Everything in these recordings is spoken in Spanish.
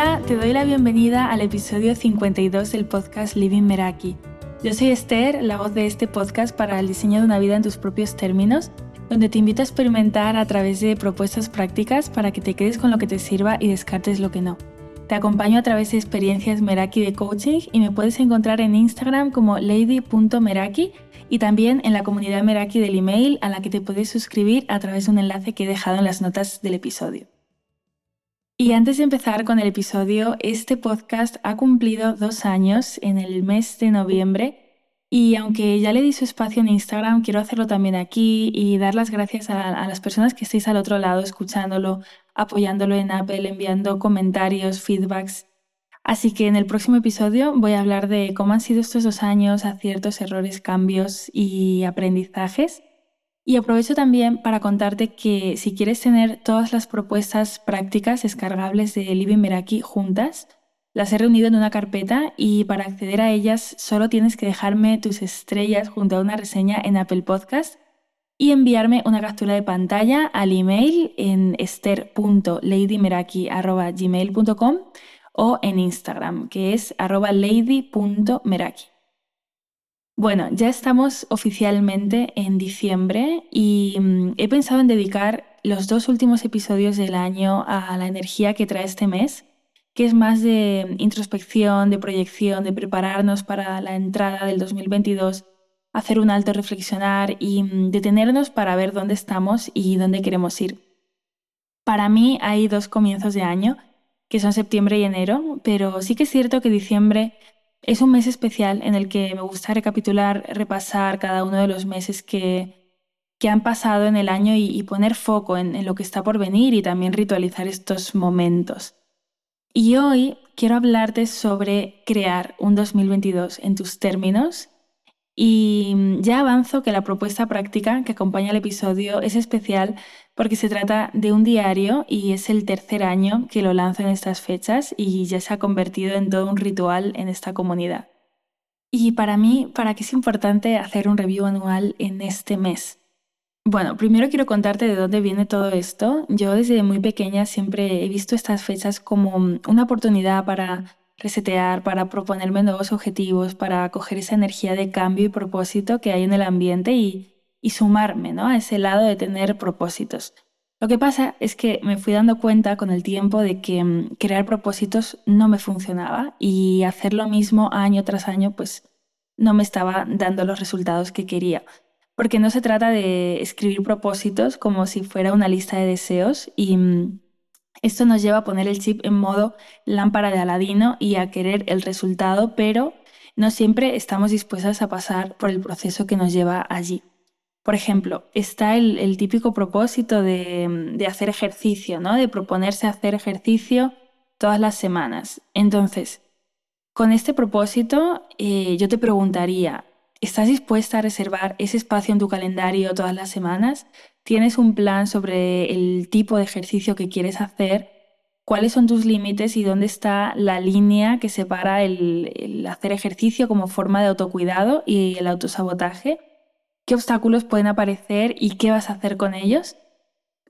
Hola, te doy la bienvenida al episodio 52 del podcast Living Meraki. Yo soy Esther, la voz de este podcast para el diseño de una vida en tus propios términos, donde te invito a experimentar a través de propuestas prácticas para que te quedes con lo que te sirva y descartes lo que no. Te acompaño a través de experiencias Meraki de coaching y me puedes encontrar en Instagram como lady.meraki y también en la comunidad Meraki del email a la que te puedes suscribir a través de un enlace que he dejado en las notas del episodio. Y antes de empezar con el episodio, este podcast ha cumplido dos años en el mes de noviembre y aunque ya le di su espacio en Instagram, quiero hacerlo también aquí y dar las gracias a, las personas que estéis al otro lado escuchándolo, apoyándolo en Apple, enviando comentarios, feedbacks. Así que en el próximo episodio voy a hablar de cómo han sido estos dos años, aciertos, errores, cambios y aprendizajes y aprovecho también para contarte que si quieres tener todas las propuestas prácticas descargables de Living Meraki juntas, las he reunido en una carpeta y para acceder a ellas solo tienes que dejarme tus estrellas junto a una reseña en Apple Podcast y enviarme una captura de pantalla al email en ester.ladymeraki.gmail.com o en Instagram, que es arroba lady.meraki. Bueno, ya estamos oficialmente en diciembre y mm, he pensado en dedicar los dos últimos episodios del año a la energía que trae este mes, que es más de introspección, de proyección, de prepararnos para la entrada del 2022, hacer un alto reflexionar y mm, detenernos para ver dónde estamos y dónde queremos ir. Para mí hay dos comienzos de año, que son septiembre y enero, pero sí que es cierto que diciembre es un mes especial en el que me gusta recapitular, repasar cada uno de los meses que, que han pasado en el año y, poner foco en, lo que está por venir y también ritualizar estos momentos. Y hoy quiero hablarte sobre crear un 2022 en tus términos y ya avanzo que la propuesta práctica que acompaña el episodio es especial porque se trata de un diario y es el tercer año que lo lanzo en estas fechas y ya se ha convertido en todo un ritual en esta comunidad. Y para mí, ¿para qué es importante hacer un review anual en este mes? Bueno, primero quiero contarte de dónde viene todo esto. Yo desde muy pequeña siempre he visto estas fechas como una oportunidad para resetear, para proponerme nuevos objetivos, para coger esa energía de cambio y propósito que hay en el ambiente y, sumarme ¿no? a ese lado de tener propósitos. Lo que pasa es que me fui dando cuenta con el tiempo de que mm, crear propósitos no me funcionaba y hacer lo mismo año tras año pues no me estaba dando los resultados que quería. Porque no se trata de escribir propósitos como si fuera una lista de deseos y mm, esto nos lleva a poner el chip en modo lámpara de Aladino y a querer el resultado, pero no siempre estamos dispuestas a pasar por el proceso que nos lleva allí. Por ejemplo, está el, típico propósito de, hacer ejercicio, ¿no? de proponerse hacer ejercicio todas las semanas. Entonces, con este propósito, eh, yo te preguntaría, ¿estás dispuesta a reservar ese espacio en tu calendario todas las semanas? Tienes un plan sobre el tipo de ejercicio que quieres hacer, cuáles son tus límites y dónde está la línea que separa el, hacer ejercicio como forma de autocuidado y el autosabotaje, qué obstáculos pueden aparecer y qué vas a hacer con ellos.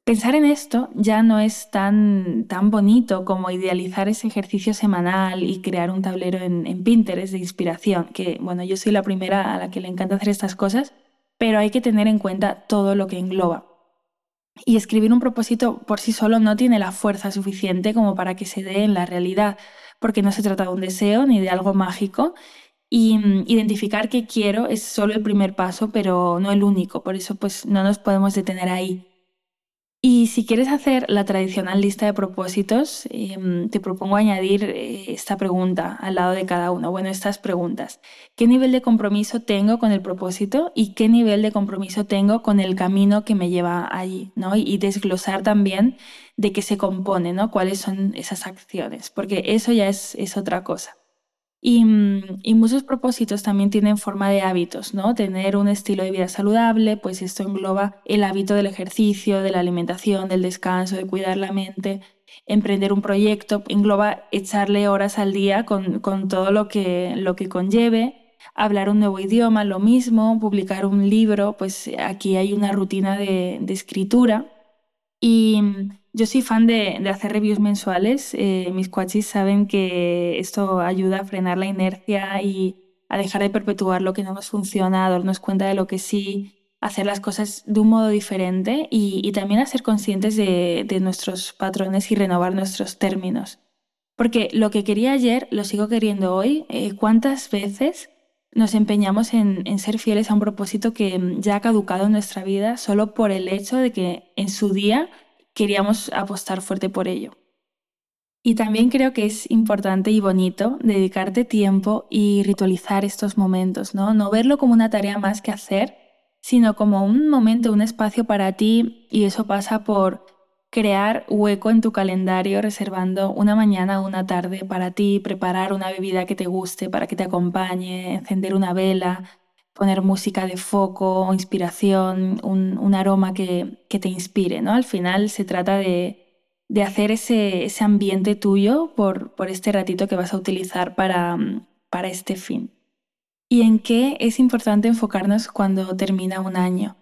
Pensar en esto ya no es tan, tan bonito como idealizar ese ejercicio semanal y crear un tablero en, en Pinterest de inspiración, que bueno, yo soy la primera a la que le encanta hacer estas cosas, pero hay que tener en cuenta todo lo que engloba. Y escribir un propósito por sí solo no tiene la fuerza suficiente como para que se dé en la realidad, porque no se trata de un deseo ni de algo mágico. Y mm, identificar qué quiero es solo el primer paso, pero no el único. Por eso pues no nos podemos detener ahí. Y si quieres hacer la tradicional lista de propósitos, em, te propongo añadir eh, esta pregunta al lado de cada uno. Bueno, estas preguntas. ¿Qué nivel de compromiso tengo con el propósito y qué nivel de compromiso tengo con el camino que me lleva allí? ¿no? Y, desglosar también de qué se compone, ¿no? cuáles son esas acciones, porque eso ya es otra cosa. Mm, y, muchos propósitos también tienen forma de hábitos, ¿no? Tener un estilo de vida saludable, pues esto engloba el hábito del ejercicio, de la alimentación, del descanso, de cuidar la mente. Emprender un proyecto engloba echarle horas al día con, todo lo que, lo que conlleve. Hablar un nuevo idioma, lo mismo. Publicar un libro, pues aquí hay una rutina de, de escritura. Y mm, yo soy fan de, hacer reviews mensuales. Eh, mis coaches saben que esto ayuda a frenar la inercia y a dejar de perpetuar lo que no nos funciona, a darnos cuenta de lo que sí, hacer las cosas de un modo diferente y, también a ser conscientes de, nuestros patrones y renovar nuestros términos. Porque lo que quería ayer lo sigo queriendo hoy. Eh, ¿Cuántas veces nos empeñamos en, en, ser fieles a un propósito que ya ha caducado en nuestra vida solo por el hecho de que en su día queríamos apostar fuerte por ello? Y también creo que es importante y bonito dedicarte tiempo y ritualizar estos momentos, ¿no? No verlo como una tarea más que hacer, sino como un momento, un espacio para ti y eso pasa por crear hueco en tu calendario reservando una mañana o una tarde para ti, preparar una bebida que te guste para que te acompañe, encender una vela, poner música de foco inspiración, un, aroma que, te inspire, ¿no? Al final se trata de, hacer ese, ambiente tuyo por, por este ratito que vas a utilizar para, para este fin. ¿Y en qué es importante enfocarnos cuando termina un año?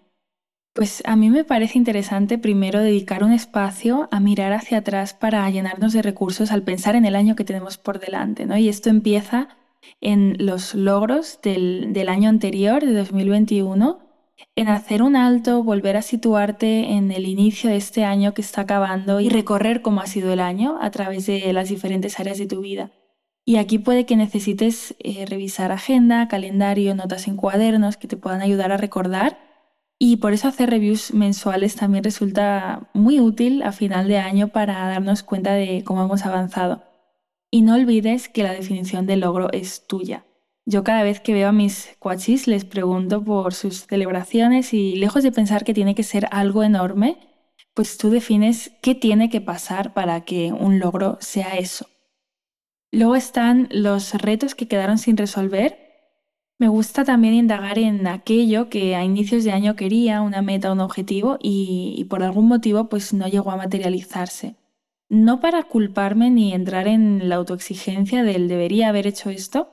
Pues a mí me parece interesante primero dedicar un espacio a mirar hacia atrás para llenarnos de recursos al pensar en el año que tenemos por delante, ¿no? Y esto empieza en los logros del, del año anterior, de 2021, en hacer un alto, volver a situarte en el inicio de este año que está acabando y recorrer cómo ha sido el año a través de las diferentes áreas de tu vida. Y aquí puede que necesites eh, revisar agenda, calendario, notas en cuadernos que te puedan ayudar a recordar y por eso hacer reviews mensuales también resulta muy útil a final de año para darnos cuenta de cómo hemos avanzado. Y no olvides que la definición de logro es tuya. Yo cada vez que veo a mis coaches les pregunto por sus celebraciones y lejos de pensar que tiene que ser algo enorme, pues tú defines qué tiene que pasar para que un logro sea eso. Luego están los retos que quedaron sin resolver me gusta también indagar en aquello que a inicios de año quería, una meta, un objetivo, y, por algún motivo pues no llegó a materializarse. No para culparme ni entrar en la autoexigencia del debería haber hecho esto,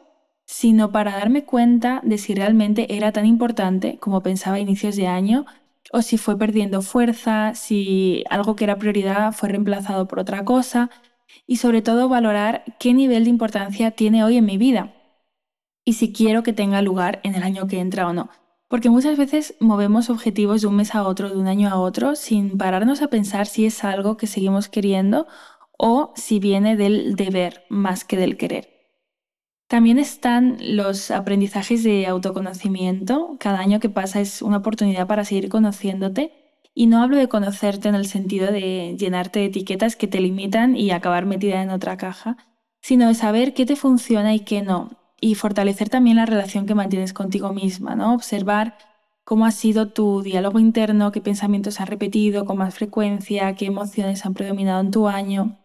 sino para darme cuenta de si realmente era tan importante como pensaba a inicios de año, o si fue perdiendo fuerza, si algo que era prioridad fue reemplazado por otra cosa, y sobre todo valorar qué nivel de importancia tiene hoy en mi vida y si quiero que tenga lugar en el año que entra o no. Porque muchas veces movemos objetivos de un mes a otro, de un año a otro, sin pararnos a pensar si es algo que seguimos queriendo o si viene del deber más que del querer. También están los aprendizajes de autoconocimiento. Cada año que pasa es una oportunidad para seguir conociéndote. Y no hablo de conocerte en el sentido de llenarte de etiquetas que te limitan y acabar metida en otra caja, sino de saber qué te funciona y qué no, y fortalecer también la relación que mantienes contigo misma, ¿no? Observar cómo ha sido tu diálogo interno, qué pensamientos has repetido con más frecuencia, qué emociones han predominado en tu año.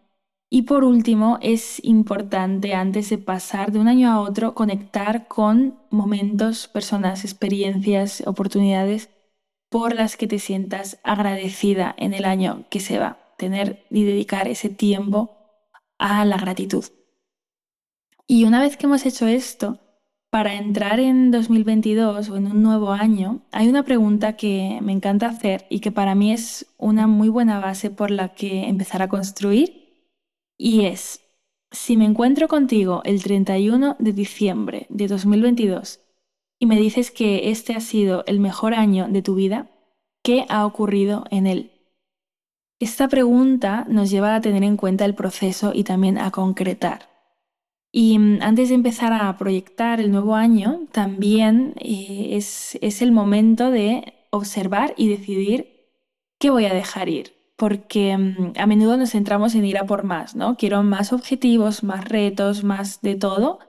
Y por último, es importante antes de pasar de un año a otro conectar con momentos, personas, experiencias, oportunidades por las que te sientas agradecida en el año que se va. Tener y dedicar ese tiempo a la gratitud. Y una vez que hemos hecho esto, para entrar en 2022 o en un nuevo año, hay una pregunta que me encanta hacer y que para mí es una muy buena base por la que empezar a construir. Y es, si me encuentro contigo el 31 de diciembre de 2022 y me dices que este ha sido el mejor año de tu vida, ¿qué ha ocurrido en él? Esta pregunta nos lleva a tener en cuenta el proceso y también a concretar. Y mm, antes de empezar a proyectar el nuevo año, también eh, es, es el momento de observar y decidir qué voy a dejar ir. Porque mm, a menudo nos centramos en ir a por más, ¿no? Quiero más objetivos, más retos, más de todo.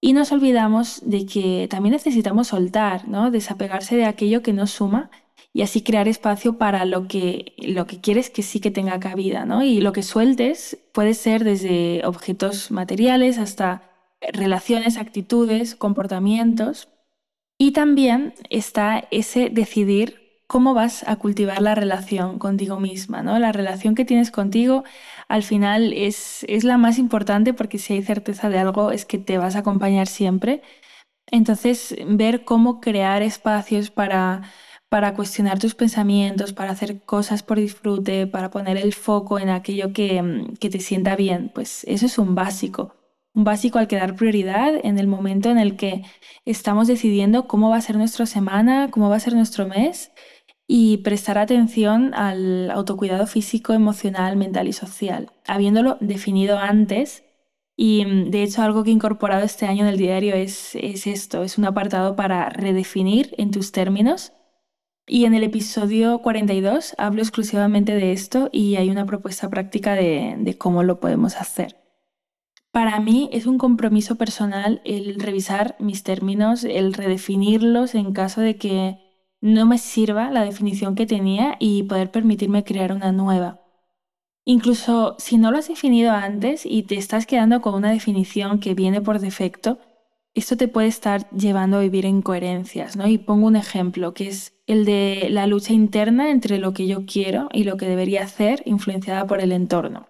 Y nos olvidamos de que también necesitamos soltar, ¿no? Desapegarse de aquello que nos suma y así crear espacio para lo que, lo que quieres que sí que tenga cabida, ¿no? Y lo que sueltes puede ser desde objetos materiales hasta relaciones, actitudes, comportamientos. Y también está ese decidir cómo vas a cultivar la relación contigo misma, ¿no? La relación que tienes contigo al final es, es la más importante porque si hay certeza de algo es que te vas a acompañar siempre. Entonces, ver cómo crear espacios para para cuestionar tus pensamientos, para hacer cosas por disfrute, para poner el foco en aquello que, mm, que te sienta bien, pues eso es un básico. Un básico al que dar prioridad en el momento en el que estamos decidiendo cómo va a ser nuestra semana, cómo va a ser nuestro mes y prestar atención al autocuidado físico, emocional, mental y social, habiéndolo definido antes. Y mm, de hecho algo que he incorporado este año en el diario es, es esto, es un apartado para redefinir en tus términos. Y en el episodio 42 hablo exclusivamente de esto y hay una propuesta práctica de, cómo lo podemos hacer. Para mí es un compromiso personal el revisar mis términos, el redefinirlos en caso de que no me sirva la definición que tenía y poder permitirme crear una nueva. Incluso si no lo has definido antes y te estás quedando con una definición que viene por defecto, esto te puede estar llevando a vivir en coherencias, ¿no? Y pongo un ejemplo, que es el de la lucha interna entre lo que yo quiero y lo que debería hacer, influenciada por el entorno.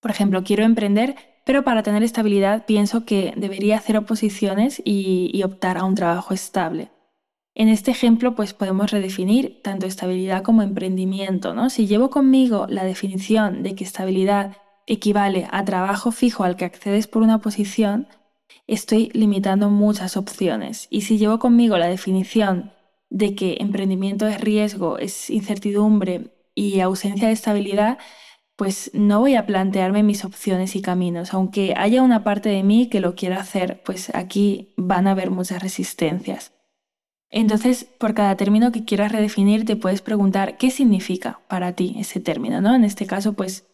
Por ejemplo, quiero emprender pero para tener estabilidad pienso que debería hacer oposiciones y, optar a un trabajo estable. En este ejemplo, pues podemos redefinir tanto estabilidad como emprendimiento, ¿no? Si llevo conmigo la definición de que estabilidad equivale a trabajo fijo al que accedes por una posición, estoy limitando muchas opciones. Y si llevo conmigo la definición de que emprendimiento es riesgo, es incertidumbre y ausencia de estabilidad, pues no voy a plantearme mis opciones y caminos. Aunque haya una parte de mí que lo quiera hacer, pues aquí van a haber muchas resistencias. Entonces, por cada término que quieras redefinir, te puedes preguntar qué significa para ti ese término, ¿no? En este caso, pues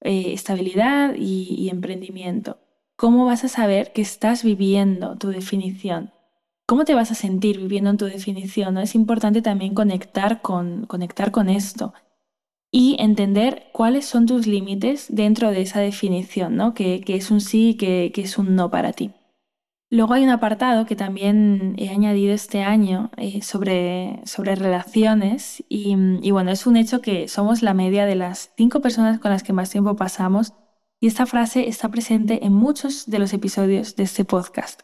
eh, estabilidad y, emprendimiento. ¿Cómo vas a saber que estás viviendo tu definición? ¿Cómo te vas a sentir viviendo en tu definición? ¿no? Es importante también conectar con, conectar con esto y entender cuáles son tus límites dentro de esa definición, ¿no? que, es un sí y que, es un no para ti. Luego hay un apartado que también he añadido este año eh, sobre, sobre relaciones y, y, bueno, es un hecho que somos la media de las cinco personas con las que más tiempo pasamos y esta frase está presente en muchos de los episodios de este podcast.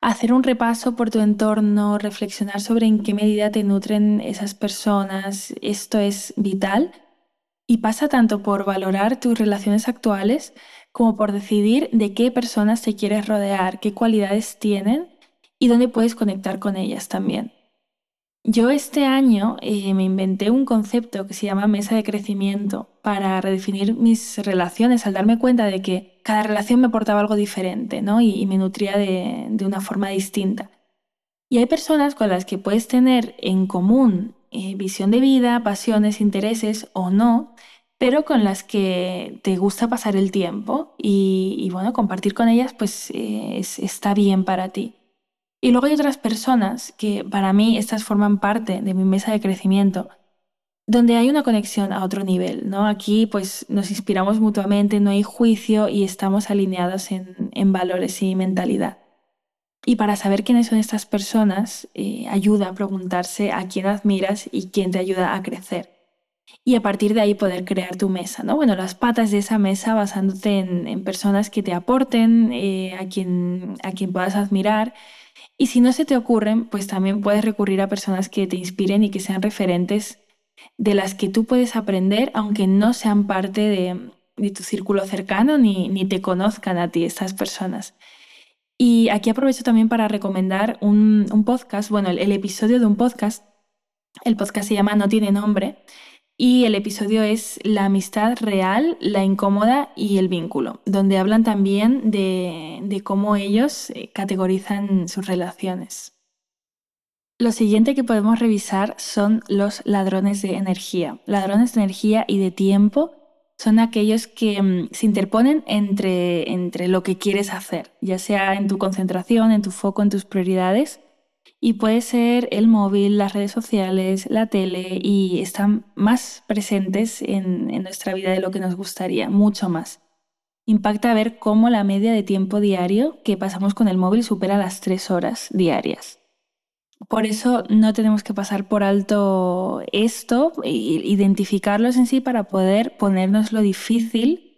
Hacer un repaso por tu entorno, reflexionar sobre en qué medida te nutren esas personas, esto es vital y pasa tanto por valorar tus relaciones actuales como por decidir de qué personas te quieres rodear, qué cualidades tienen y dónde puedes conectar con ellas también. Yo este año eh, me inventé un concepto que se llama mesa de crecimiento para redefinir mis relaciones al darme cuenta de que cada relación me aportaba algo diferente ¿no? y, me nutría de, una forma distinta. Y hay personas con las que puedes tener en común eh, visión de vida, pasiones, intereses o no, pero con las que te gusta pasar el tiempo y, bueno, compartir con ellas pues eh, está bien para ti. Y luego hay otras personas que para mí estas forman parte de mi mesa de crecimiento, donde hay una conexión a otro nivel, ¿no? Aquí pues nos inspiramos mutuamente, no hay juicio y estamos alineados en, valores y mentalidad. Y para saber quiénes son estas personas, eh, ayuda a preguntarse a quién admiras y quién te ayuda a crecer. Y a partir de ahí poder crear tu mesa, ¿no? Bueno, las patas de esa mesa basándote en, personas que te aporten, eh, a, quien, a quien puedas admirar. Y si no se te ocurren, pues también puedes recurrir a personas que te inspiren y que sean referentes de las que tú puedes aprender, aunque no sean parte de, tu círculo cercano ni, ni te conozcan a ti estas personas. Y aquí aprovecho también para recomendar un, podcast, bueno, el, episodio de un podcast. El podcast se llama No tiene nombre y el episodio es La amistad real, la incómoda y el vínculo, donde hablan también de, de cómo ellos eh, categorizan sus relaciones. Lo siguiente que podemos revisar son los ladrones de energía. Ladrones de energía y de tiempo son aquellos que mm, se interponen entre, entre lo que quieres hacer, ya sea en tu concentración, en tu foco, en tus prioridades. Y puede ser el móvil, las redes sociales, la tele, y están más presentes en, en nuestra vida de lo que nos gustaría, mucho más. Impacta ver cómo la media de tiempo diario que pasamos con el móvil supera las tres horas diarias. Por eso no tenemos que pasar por alto esto, identificarlos en sí para poder ponernos lo difícil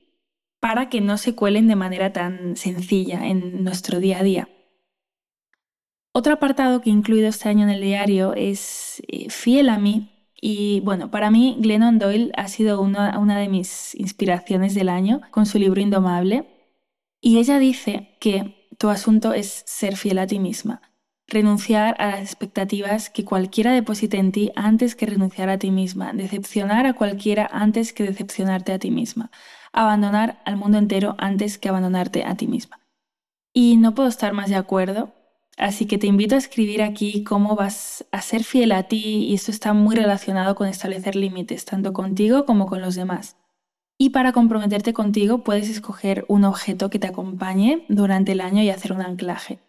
para que no se cuelen de manera tan sencilla en nuestro día a día. Otro apartado que he incluido este año en el diario es eh, Fiel a mí. Y bueno, para mí Glennon Doyle ha sido una de mis inspiraciones del año con su libro Indomable. Y ella dice que tu asunto es ser fiel a ti misma, renunciar a las expectativas que cualquiera deposite en ti antes que renunciar a ti misma, decepcionar a cualquiera antes que decepcionarte a ti misma, abandonar al mundo entero antes que abandonarte a ti misma. Y no puedo estar más de acuerdo, así que te invito a escribir aquí cómo vas a ser fiel a ti y esto está muy relacionado con establecer límites, tanto contigo como con los demás. Y para comprometerte contigo puedes escoger un objeto que te acompañe durante el año y hacer un anclaje.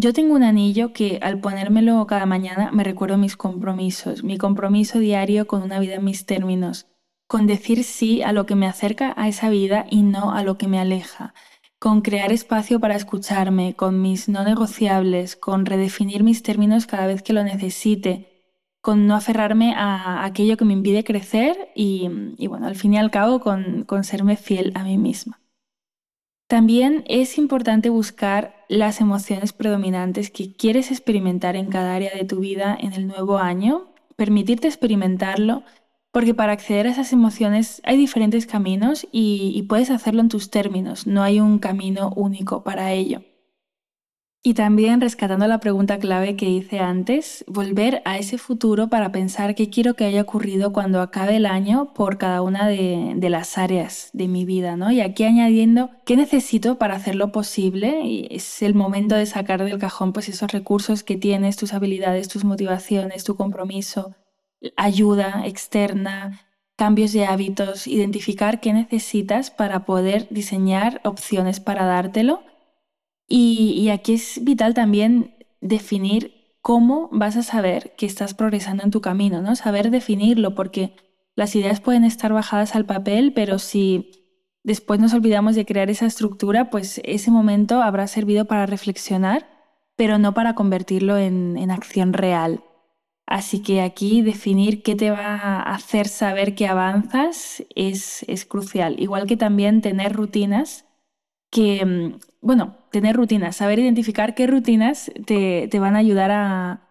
Yo tengo un anillo que al ponérmelo cada mañana me recuerdo mis compromisos, mi compromiso diario con una vida en mis términos, con decir sí a lo que me acerca a esa vida y no a lo que me aleja, con crear espacio para escucharme, con mis no negociables, con redefinir mis términos cada vez que lo necesite, con no aferrarme a aquello que me impide crecer y, bueno, al fin y al cabo con, con serme fiel a mí misma. También es importante buscar las emociones predominantes que quieres experimentar en cada área de tu vida en el nuevo año, permitirte experimentarlo, porque para acceder a esas emociones hay diferentes caminos y, puedes hacerlo en tus términos, no hay un camino único para ello. Y también rescatando la pregunta clave que hice antes, volver a ese futuro para pensar qué quiero que haya ocurrido cuando acabe el año por cada una de, las áreas de mi vida, ¿no? Y aquí añadiendo qué necesito para hacerlo posible y es el momento de sacar del cajón pues esos recursos que tienes, tus habilidades, tus motivaciones, tu compromiso, ayuda externa, cambios de hábitos, identificar qué necesitas para poder diseñar opciones para dártelo y, aquí es vital también definir cómo vas a saber que estás progresando en tu camino, ¿no? Saber definirlo, porque las ideas pueden estar bajadas al papel, pero si después nos olvidamos de crear esa estructura, pues ese momento habrá servido para reflexionar, pero no para convertirlo en, en acción real. Así que aquí definir qué te va a hacer saber que avanzas es, es crucial. Igual que también tener rutinas que, mm, bueno, tener rutinas, saber identificar qué rutinas te, van a ayudar a,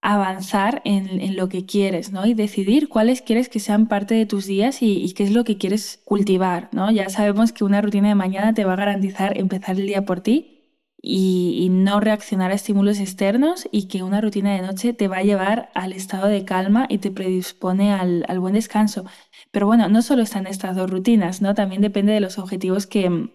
avanzar en, lo que quieres, ¿no? Y decidir cuáles quieres que sean parte de tus días y, qué es lo que quieres cultivar, ¿no? Ya sabemos que una rutina de mañana te va a garantizar empezar el día por ti y, no reaccionar a estímulos externos y que una rutina de noche te va a llevar al estado de calma y te predispone al, al buen descanso. Pero bueno, no solo están estas dos rutinas, ¿no? También depende de los objetivos que,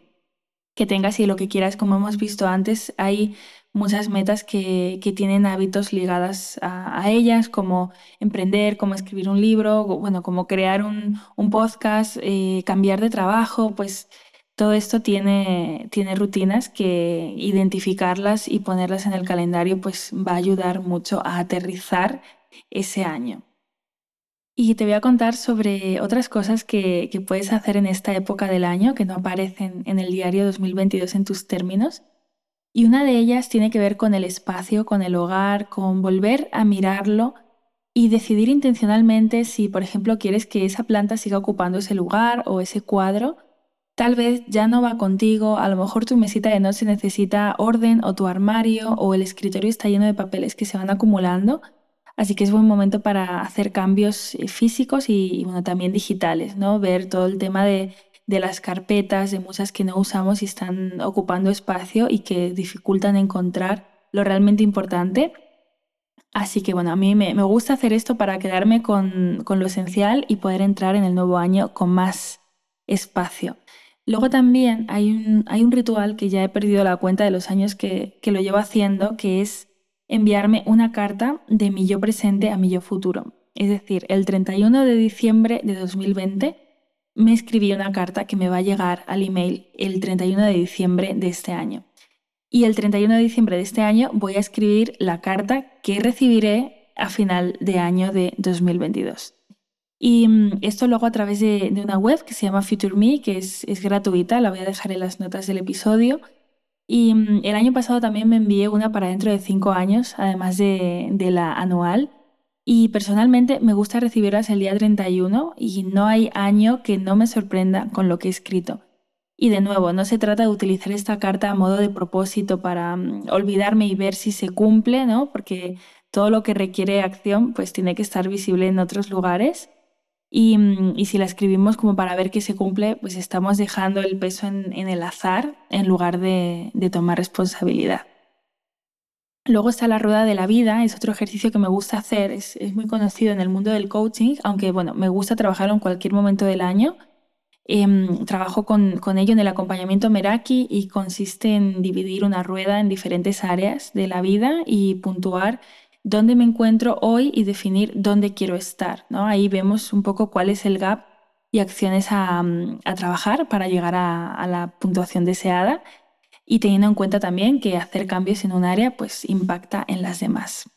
que tengas y lo que quieras. Como hemos visto antes, hay muchas metas que, tienen hábitos ligadas a, ellas, como emprender, como escribir un libro, bueno, como crear un, podcast, eh, cambiar de trabajo, pues todo esto tiene, tiene rutinas que identificarlas y ponerlas en el calendario pues va a ayudar mucho a aterrizar ese año. Y te voy a contar sobre otras cosas que, puedes hacer en esta época del año que no aparecen en el diario 2022 en tus términos. Y una de ellas tiene que ver con el espacio, con el hogar, con volver a mirarlo y decidir intencionalmente si, por ejemplo, quieres que esa planta siga ocupando ese lugar o ese cuadro. Tal vez ya no va contigo, a lo mejor tu mesita de noche necesita orden o tu armario o el escritorio está lleno de papeles que se van acumulando Así que es buen momento para hacer cambios eh, físicos y, bueno, también digitales, ¿no? Ver todo el tema de, las carpetas, de muchas que no usamos y están ocupando espacio y que dificultan encontrar lo realmente importante. Así que bueno, a mí me, gusta hacer esto para quedarme con, lo esencial y poder entrar en el nuevo año con más espacio. Luego también hay un, hay un ritual que ya he perdido la cuenta de los años que, que lo llevo haciendo, que es enviarme una carta de mi yo presente a mi yo futuro. Es decir, el 31 de diciembre de 2020 me escribí una carta que me va a llegar al email el 31 de diciembre de este año. Y el 31 de diciembre de este año voy a escribir la carta que recibiré a final de año de 2022. Y mm, esto lo hago a través de, una web que se llama Future Me, que es, es gratuita, la voy a dejar en las notas del episodio y mm, el año pasado también me envié una para dentro de cinco años, además de, la anual. Y personalmente me gusta recibirlas el día 31 y no hay año que no me sorprenda con lo que he escrito. Y de nuevo, no se trata de utilizar esta carta a modo de propósito para mm, olvidarme y ver si se cumple, ¿no? Porque todo lo que requiere acción pues tiene que estar visible en otros lugares. Y, mm, si la escribimos como para ver que se cumple, pues estamos dejando el peso en, el azar en lugar de, tomar responsabilidad. Luego está la rueda de la vida, es otro ejercicio que me gusta hacer, es, es muy conocido en el mundo del coaching, aunque bueno, me gusta trabajarlo en cualquier momento del año Em, trabajo con, ello en el acompañamiento Meraki y consiste en dividir una rueda en diferentes áreas de la vida y puntuar dónde me encuentro hoy y definir dónde quiero estar. ¿no? Ahí vemos un poco cuál es el gap y acciones a, trabajar para llegar a, la puntuación deseada y teniendo en cuenta también que hacer cambios en un área pues impacta en las demás.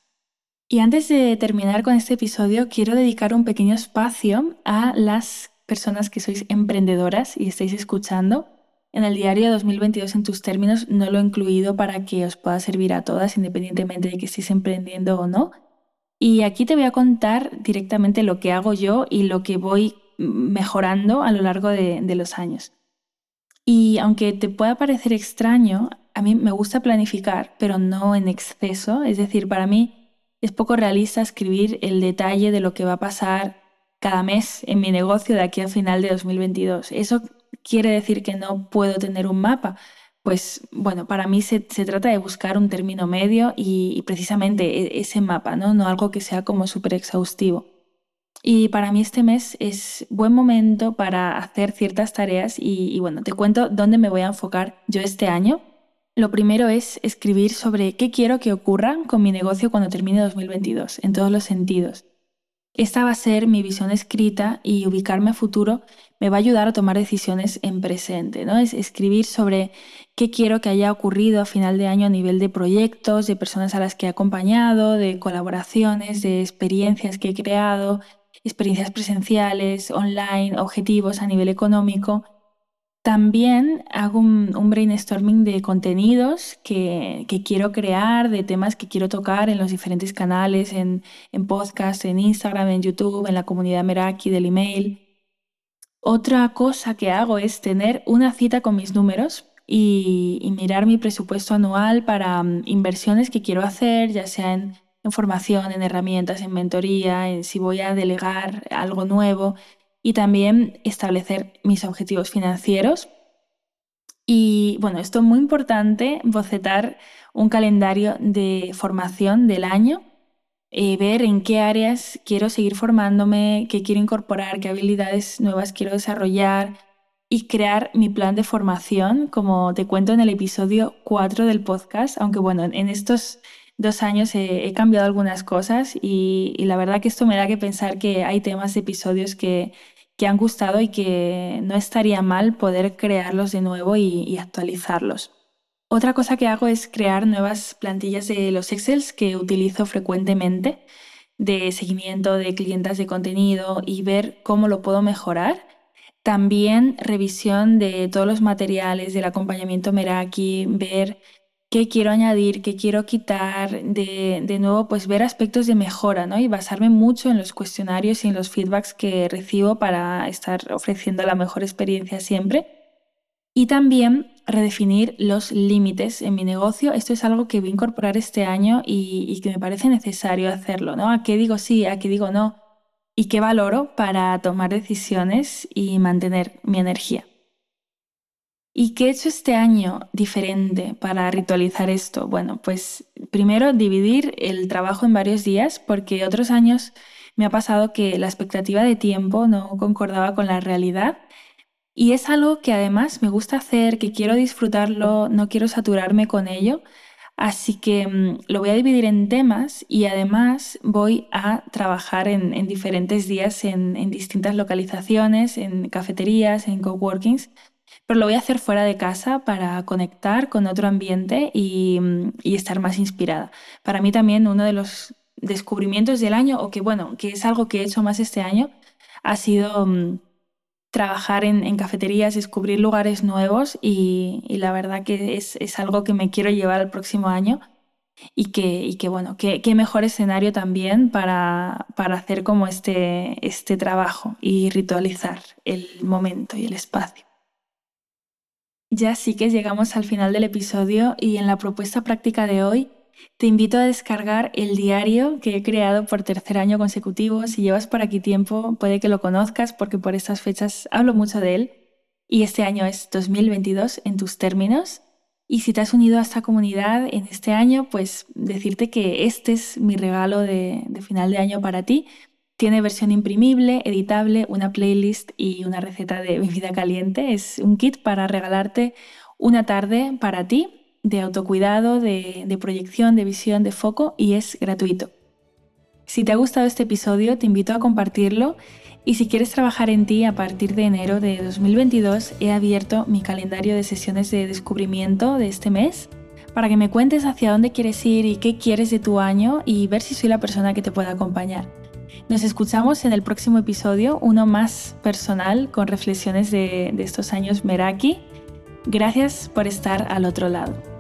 Y antes de terminar con este episodio, quiero dedicar un pequeño espacio a las personas que sois emprendedoras y estáis escuchando. En el diario 2022 en tus términos no lo he incluido para que os pueda servir a todas independientemente de que estéis emprendiendo o no. Y aquí te voy a contar directamente lo que hago yo y lo que voy mejorando a lo largo de, los años. Y aunque te pueda parecer extraño, a mí me gusta planificar, pero no en exceso. Es decir, para mí es poco realista escribir el detalle de lo que va a pasar cada mes en mi negocio de aquí a final de 2022. ¿Eso quiere decir que no puedo tener un mapa? Pues bueno, para mí se, trata de buscar un término medio y, precisamente e, ese mapa, ¿no? no algo que sea como súper exhaustivo. Y para mí este mes es buen momento para hacer ciertas tareas y, y, bueno, te cuento dónde me voy a enfocar yo este año. Lo primero es escribir sobre qué quiero que ocurra con mi negocio cuando termine 2022, en todos los sentidos. Esta va a ser mi visión escrita y ubicarme a futuro me va a ayudar a tomar decisiones en presente, ¿no? Es escribir sobre qué quiero que haya ocurrido a final de año a nivel de proyectos, de personas a las que he acompañado, de colaboraciones, de experiencias que he creado, experiencias presenciales, online, objetivos a nivel económico también hago un, brainstorming de contenidos que, quiero crear, de temas que quiero tocar en los diferentes canales, en, en podcast, en Instagram, en YouTube, en la comunidad Meraki del email. Otra cosa que hago es tener una cita con mis números y, mirar mi presupuesto anual para mm, inversiones que quiero hacer, ya sea en, en formación, en herramientas, en mentoría, en si voy a delegar algo nuevo y también establecer mis objetivos financieros. Y bueno, esto es muy importante, bocetar un calendario de formación del año, eh, ver en qué áreas quiero seguir formándome, qué quiero incorporar, qué habilidades nuevas quiero desarrollar y crear mi plan de formación, como te cuento en el episodio 4 del podcast, aunque bueno, en estos dos años he, cambiado algunas cosas y, la verdad que esto me da que pensar que hay temas episodios que, que han gustado y que no estaría mal poder crearlos de nuevo y, actualizarlos. Otra cosa que hago es crear nuevas plantillas de los Excels que utilizo frecuentemente de seguimiento de clientes de contenido y ver cómo lo puedo mejorar. También revisión de todos los materiales del acompañamiento Meraki, ver qué quiero añadir, qué quiero quitar, de, de, nuevo, pues ver aspectos de mejora, ¿no? Y basarme mucho en los cuestionarios y en los feedbacks que recibo para estar ofreciendo la mejor experiencia siempre. Y también redefinir los límites en mi negocio. Esto es algo que voy a incorporar este año y, que me parece necesario hacerlo, ¿no? ¿A qué digo sí, a qué digo no? Y qué valoro para tomar decisiones y mantener mi energía. ¿Y qué he hecho este año diferente para ritualizar esto? Bueno, pues primero dividir el trabajo en varios días porque otros años me ha pasado que la expectativa de tiempo no concordaba con la realidad y es algo que además me gusta hacer, que quiero disfrutarlo, no quiero saturarme con ello. Así que mm, lo voy a dividir en temas y además voy a trabajar en, diferentes días en, en distintas localizaciones, en cafeterías, en coworkings pero lo voy a hacer fuera de casa para conectar con otro ambiente y, estar más inspirada. Para mí también uno de los descubrimientos del año, o que bueno, que es algo que he hecho más este año, ha sido mm, trabajar en, cafeterías, descubrir lugares nuevos y, la verdad que es, algo que me quiero llevar al próximo año y que, que bueno, qué mejor escenario también para, para hacer como este, este trabajo y ritualizar el momento y el espacio. Ya sí que llegamos al final del episodio y en la propuesta práctica de hoy te invito a descargar el diario que he creado por tercer año consecutivo. Si llevas por aquí tiempo, puede que lo conozcas porque por estas fechas hablo mucho de él. Y este año es 2022 en tus términos. Y si te has unido a esta comunidad en este año, pues decirte que este es mi regalo de, de final de año para ti. Tiene versión imprimible, editable, una playlist y una receta de bebida caliente. Es un kit para regalarte una tarde para ti de autocuidado, de, proyección, de visión, de foco y es gratuito. Si te ha gustado este episodio, te invito a compartirlo y si quieres trabajar en ti a partir de enero de 2022, he abierto mi calendario de sesiones de descubrimiento de este mes para que me cuentes hacia dónde quieres ir y qué quieres de tu año y ver si soy la persona que te pueda acompañar. Nos escuchamos en el próximo episodio, uno más personal con reflexiones de, estos años Meraki. Gracias por estar al otro lado.